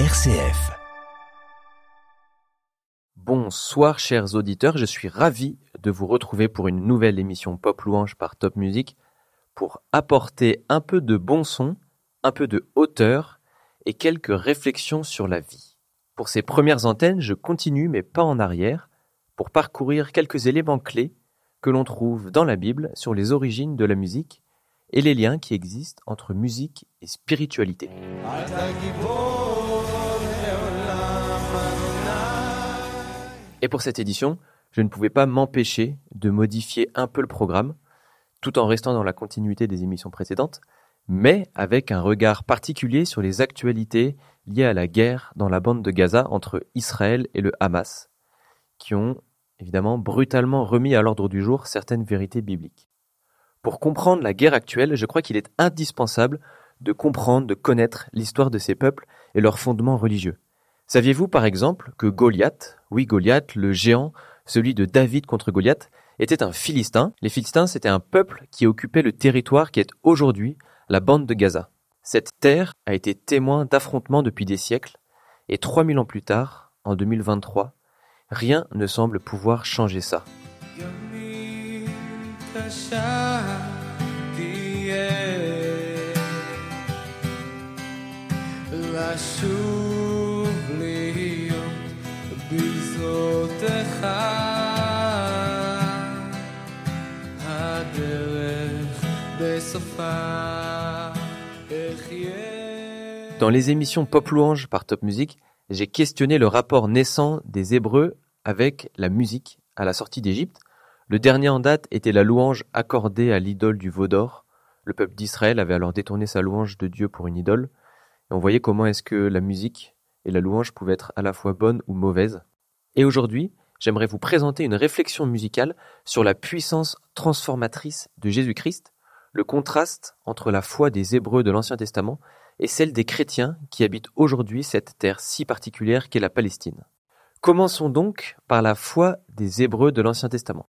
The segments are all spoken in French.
RCF. Bonsoir chers auditeurs, je suis ravi de vous retrouver pour une nouvelle émission Pop Louange par Top Music pour apporter un peu de bon son, un peu de hauteur et quelques réflexions sur la vie. Pour ces premières antennes, je continue mais pas en arrière pour parcourir quelques éléments clés que l'on trouve dans la Bible sur les origines de la musique et les liens qui existent entre musique et spiritualité. Et pour cette édition, je ne pouvais pas m'empêcher de modifier un peu le programme, tout en restant dans la continuité des émissions précédentes, mais avec un regard particulier sur les actualités liées à la guerre dans la bande de Gaza entre Israël et le Hamas, qui ont évidemment brutalement remis à l'ordre du jour certaines vérités bibliques. Pour comprendre la guerre actuelle, je crois qu'il est indispensable de comprendre, de connaître l'histoire de ces peuples et leurs fondements religieux. Saviez-vous par exemple que Goliath, oui Goliath, le géant, celui de David contre Goliath, était un Philistin? Les Philistins, c'était un peuple qui occupait le territoire qui est aujourd'hui la bande de Gaza. Cette terre a été témoin d'affrontements depuis des siècles, et 3000 ans plus tard, en 2023, rien ne semble pouvoir changer ça. Dans les émissions Pop Louange par Top Music, j'ai questionné le rapport naissant des Hébreux avec la musique à la sortie d'Égypte. Le dernier en date était la louange accordée à l'idole du veau d'or. Le peuple d'Israël avait alors détourné sa louange de Dieu pour une idole. Et on voyait comment est-ce que la musique et la louange pouvaient être à la fois bonnes ou mauvaises. Et aujourd'hui, j'aimerais vous présenter une réflexion musicale sur la puissance transformatrice de Jésus-Christ, le contraste entre la foi des Hébreux de l'Ancien Testament et celle des chrétiens qui habitent aujourd'hui cette terre si particulière qu'est la Palestine. Commençons donc par la foi des Hébreux de l'Ancien Testament.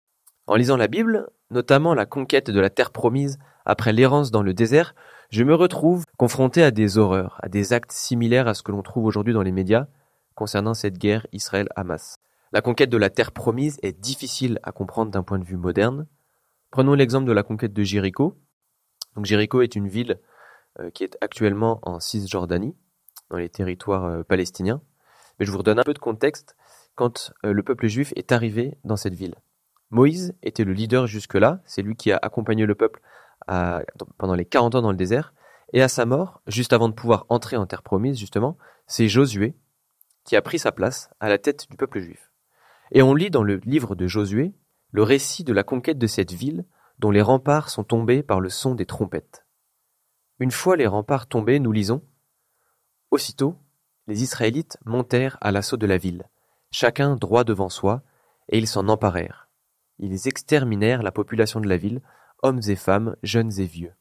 En lisant la Bible, notamment la conquête de la terre promise après l'errance dans le désert, je me retrouve confronté à des horreurs, à des actes similaires à ce que l'on trouve aujourd'hui dans les médias concernant cette guerre Israël-Hamas. La conquête de la terre promise est difficile à comprendre d'un point de vue moderne. Prenons l'exemple de la conquête de Jéricho. Jéricho est une ville euh, qui est actuellement en Cisjordanie, dans les territoires euh, palestiniens. Mais je vous redonne un peu de contexte quand euh, le peuple juif est arrivé dans cette ville. Moïse était le leader jusque-là, c'est lui qui a accompagné le peuple pendant les 40 ans dans le désert, et à sa mort, juste avant de pouvoir entrer en terre promise, justement, c'est Josué qui a pris sa place à la tête du peuple juif. Et on lit dans le livre de Josué le récit de la conquête de cette ville dont les remparts sont tombés par le son des trompettes. Une fois les remparts tombés, nous lisons Aussitôt, les Israélites montèrent à l'assaut de la ville, chacun droit devant soi, et ils s'en emparèrent. Ils exterminèrent la population de la ville, hommes et femmes, jeunes et vieux.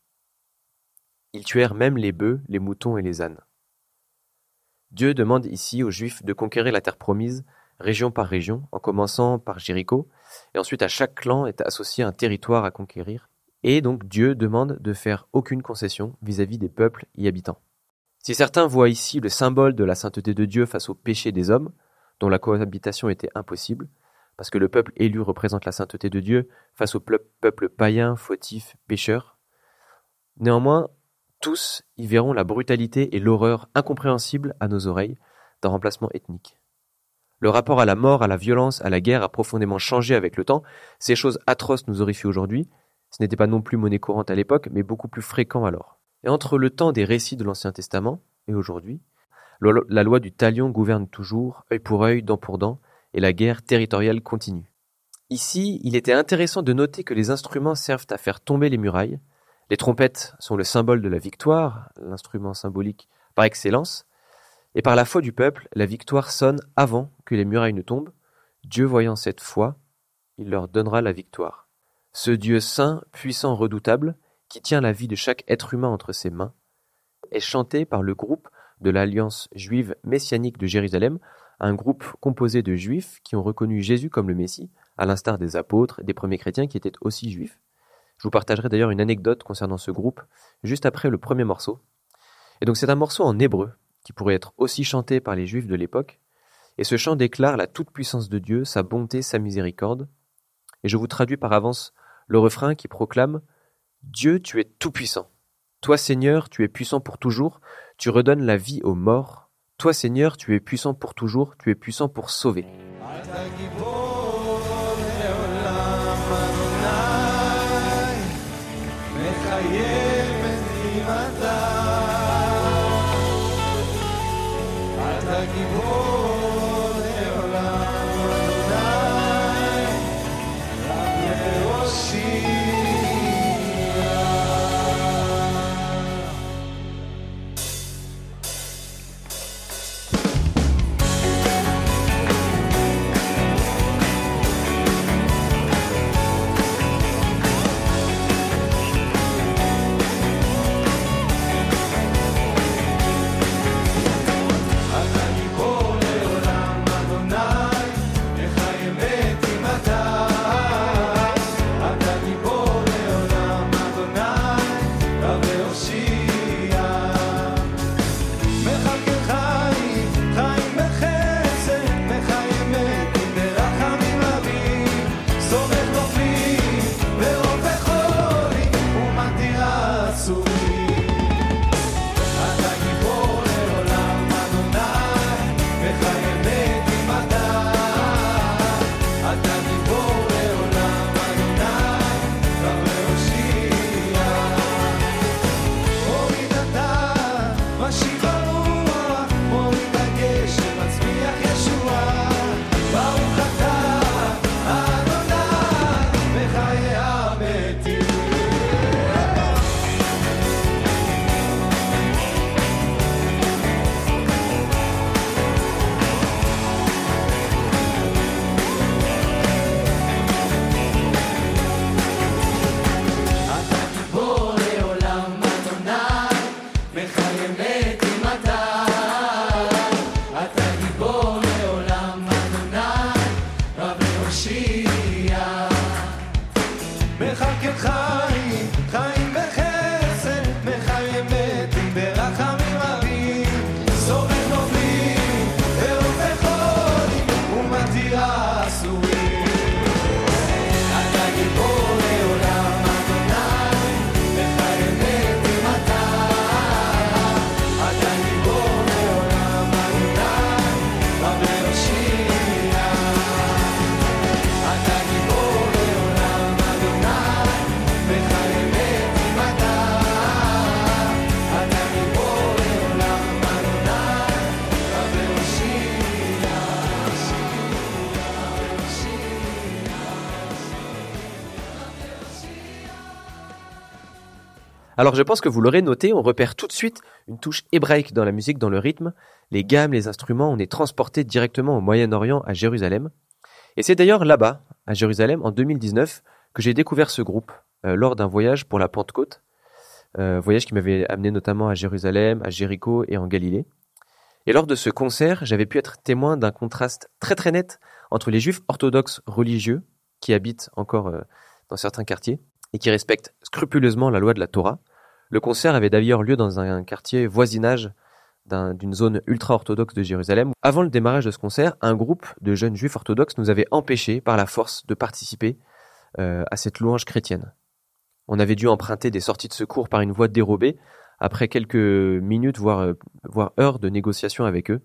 Ils tuèrent même les bœufs, les moutons et les ânes. Dieu demande ici aux Juifs de conquérir la terre promise, région par région, en commençant par Jéricho, et ensuite à chaque clan est associé un territoire à conquérir, et donc Dieu demande de faire aucune concession vis-à-vis des peuples y habitants. Si certains voient ici le symbole de la sainteté de Dieu face au péché des hommes, dont la cohabitation était impossible, parce que le peuple élu représente la sainteté de Dieu face au peuple païen, fautif, pécheur. Néanmoins, tous y verront la brutalité et l'horreur incompréhensible à nos oreilles d'un remplacement ethnique. Le rapport à la mort, à la violence, à la guerre a profondément changé avec le temps. Ces choses atroces nous horrifient aujourd'hui. Ce n'était pas non plus monnaie courante à l'époque, mais beaucoup plus fréquent alors. Et entre le temps des récits de l'Ancien Testament et aujourd'hui, la loi du talion gouverne toujours, œil pour œil, dent pour dent, et la guerre territoriale continue. Ici, il était intéressant de noter que les instruments servent à faire tomber les murailles. Les trompettes sont le symbole de la victoire, l'instrument symbolique par excellence, et par la foi du peuple, la victoire sonne avant que les murailles ne tombent. Dieu voyant cette foi, il leur donnera la victoire. Ce Dieu saint, puissant, redoutable, qui tient la vie de chaque être humain entre ses mains, est chanté par le groupe de l'Alliance juive messianique de Jérusalem un groupe composé de juifs qui ont reconnu Jésus comme le Messie, à l'instar des apôtres, des premiers chrétiens qui étaient aussi juifs. Je vous partagerai d'ailleurs une anecdote concernant ce groupe juste après le premier morceau. Et donc c'est un morceau en hébreu qui pourrait être aussi chanté par les Juifs de l'époque, et ce chant déclare la toute-puissance de Dieu, sa bonté, sa miséricorde. Et je vous traduis par avance le refrain qui proclame Dieu, tu es tout-puissant. Toi, Seigneur, tu es puissant pour toujours, tu redonnes la vie aux morts. Toi, Seigneur, tu es puissant pour toujours, tu es puissant pour sauver. Alors je pense que vous l'aurez noté, on repère tout de suite une touche hébraïque dans la musique, dans le rythme. Les gammes, les instruments, on est transporté directement au Moyen-Orient, à Jérusalem. Et c'est d'ailleurs là-bas, à Jérusalem, en 2019, que j'ai découvert ce groupe euh, lors d'un voyage pour la Pentecôte. Euh, voyage qui m'avait amené notamment à Jérusalem, à Jéricho et en Galilée. Et lors de ce concert, j'avais pu être témoin d'un contraste très très net entre les juifs orthodoxes religieux, qui habitent encore euh, dans certains quartiers, et qui respectent scrupuleusement la loi de la Torah, le concert avait d'ailleurs lieu dans un quartier voisinage d'une zone ultra-orthodoxe de Jérusalem. Avant le démarrage de ce concert, un groupe de jeunes juifs orthodoxes nous avait empêchés par la force de participer euh, à cette louange chrétienne. On avait dû emprunter des sorties de secours par une voie dérobée après quelques minutes, euh, voire heures de négociation avec eux.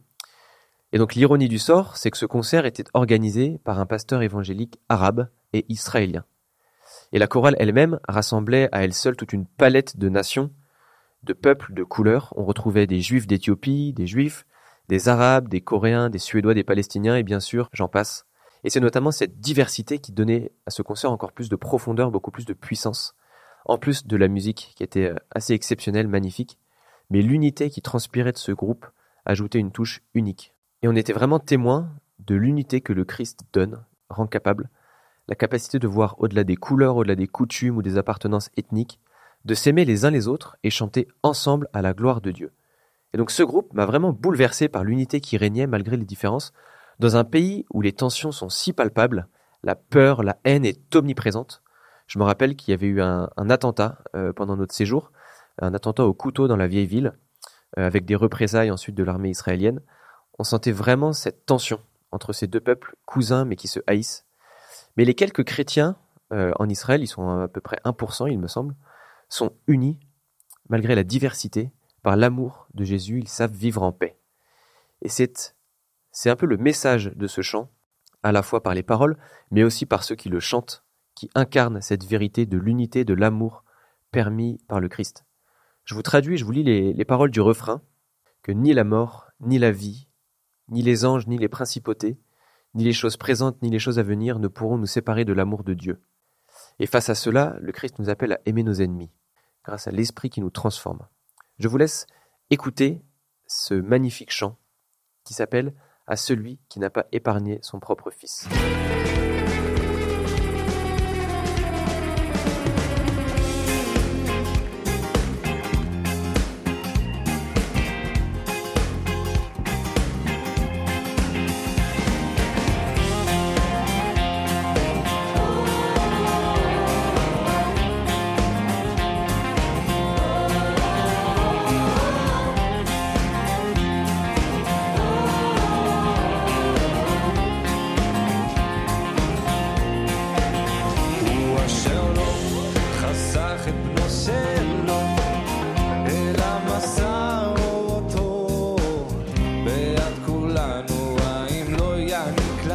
Et donc l'ironie du sort, c'est que ce concert était organisé par un pasteur évangélique arabe et israélien. Et la chorale elle-même rassemblait à elle seule toute une palette de nations, de peuples, de couleurs. On retrouvait des juifs d'Éthiopie, des juifs, des arabes, des coréens, des suédois, des palestiniens, et bien sûr, j'en passe. Et c'est notamment cette diversité qui donnait à ce concert encore plus de profondeur, beaucoup plus de puissance, en plus de la musique qui était euh, assez exceptionnelle, magnifique. Mais l'unité qui transpirait de ce groupe ajoutait une touche unique. Et on était vraiment témoin de l'unité que le Christ donne, rend capable, la capacité de voir au-delà des couleurs, au-delà des coutumes ou des appartenances ethniques, de s'aimer les uns les autres et chanter ensemble à la gloire de Dieu. Et donc ce groupe m'a vraiment bouleversé par l'unité qui régnait malgré les différences, dans un pays où les tensions sont si palpables, la peur, la haine est omniprésente. Je me rappelle qu'il y avait eu un, attentat euh, pendant notre séjour, un attentat au couteau dans la vieille ville, euh, avec des représailles ensuite de l'armée israélienne, on sentait vraiment cette tension entre ces deux peuples cousins mais qui se haïssent. Mais les quelques chrétiens euh, en Israël, ils sont à peu près 1%, il me semble, sont unis, malgré la diversité, par l'amour de Jésus, ils savent vivre en paix. Et c'est, c'est un peu le message de ce chant, à la fois par les paroles, mais aussi par ceux qui le chantent, qui incarnent cette vérité de l'unité, de l'amour permis par le Christ. Je vous traduis, je vous lis les, les paroles du refrain, que ni la mort, ni la vie, ni les anges, ni les principautés, ni les choses présentes, ni les choses à venir ne pourront nous séparer de l'amour de Dieu. Et face à cela, le Christ nous appelle à aimer nos ennemis, grâce à l'Esprit qui nous transforme. Je vous laisse écouter ce magnifique chant qui s'appelle À celui qui n'a pas épargné son propre Fils.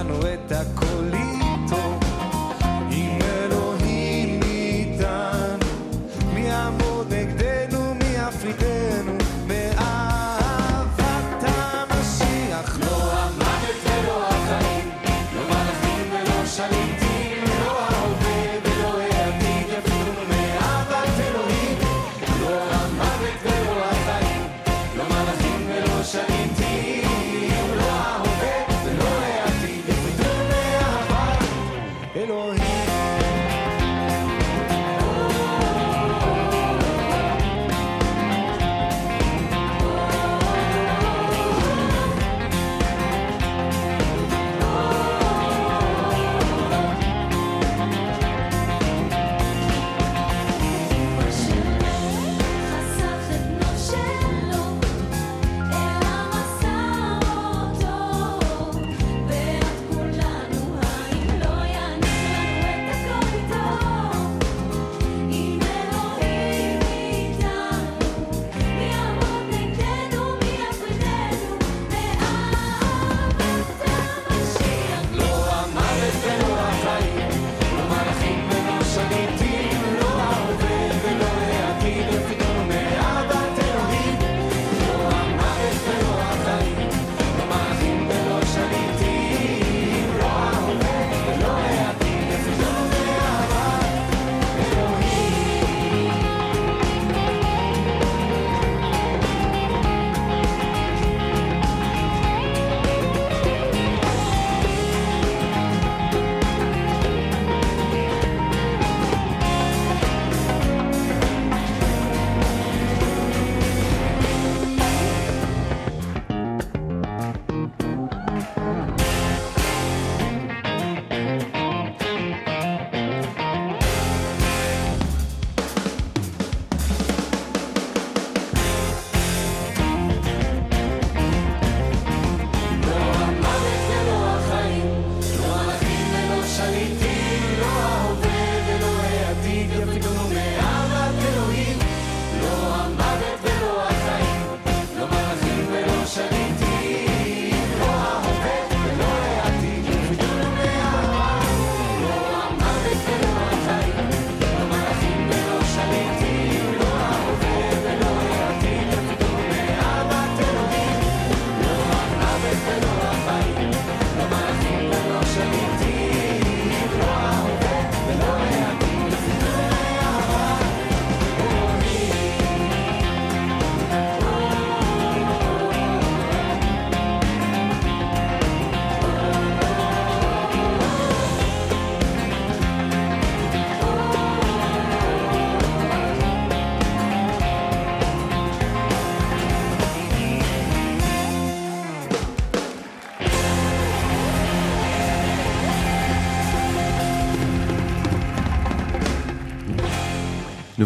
Nous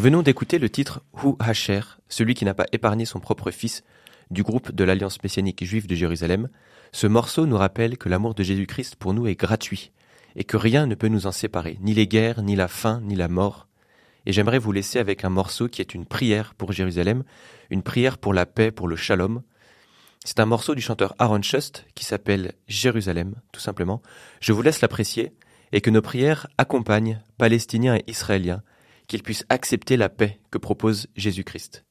venons d'écouter le titre Hu Hacher, celui qui n'a pas épargné son propre fils, du groupe de l'Alliance messianique juive de Jérusalem, ce morceau nous rappelle que l'amour de Jésus-Christ pour nous est gratuit et que rien ne peut nous en séparer, ni les guerres, ni la faim, ni la mort. Et j'aimerais vous laisser avec un morceau qui est une prière pour Jérusalem, une prière pour la paix, pour le shalom. C'est un morceau du chanteur Aaron Shust qui s'appelle Jérusalem, tout simplement. Je vous laisse l'apprécier et que nos prières accompagnent Palestiniens et Israéliens, qu'ils puissent accepter la paix que propose Jésus-Christ.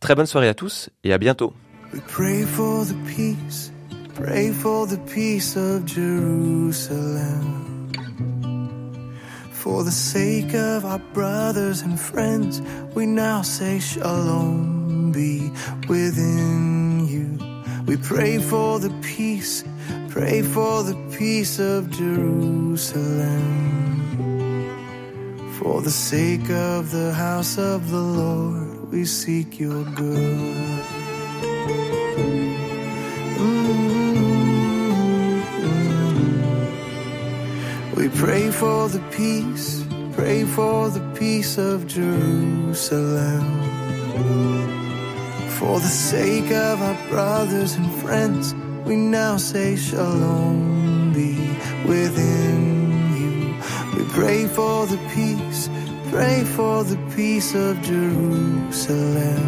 Très bonne soirée à tous et à bientôt. We pray for the sake of our brothers and friends, we now say shalom be within you. We pray for the peace, pray for the peace of Jerusalem. For the sake of the house of the Lord, we seek your good. Mm-hmm. We pray for the peace, pray for the peace of Jerusalem. For the sake of our brothers and friends, we now say shalom be within. We pray for the peace, pray for the peace of Jerusalem.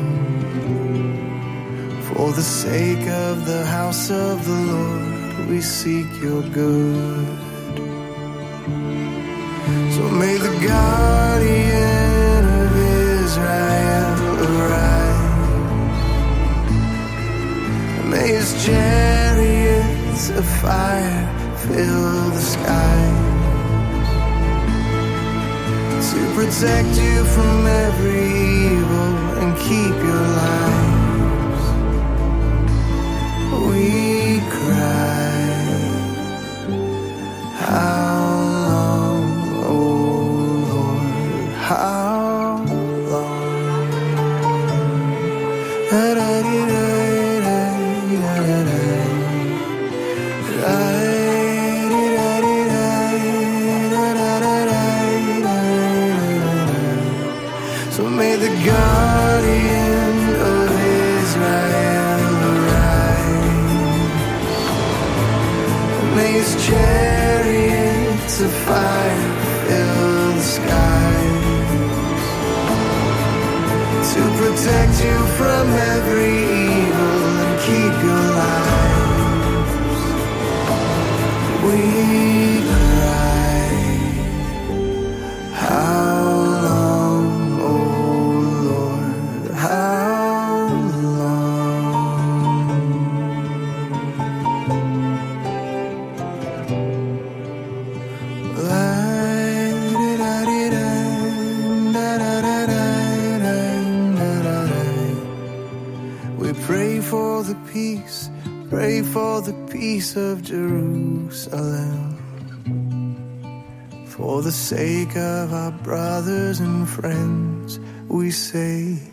For the sake of the house of the Lord, we seek your good. So may the guardian of Israel arise. May his chariots of fire fill the sky. To protect you from every evil and keep your lives. We cry. How from every sake of our brothers and friends, we say.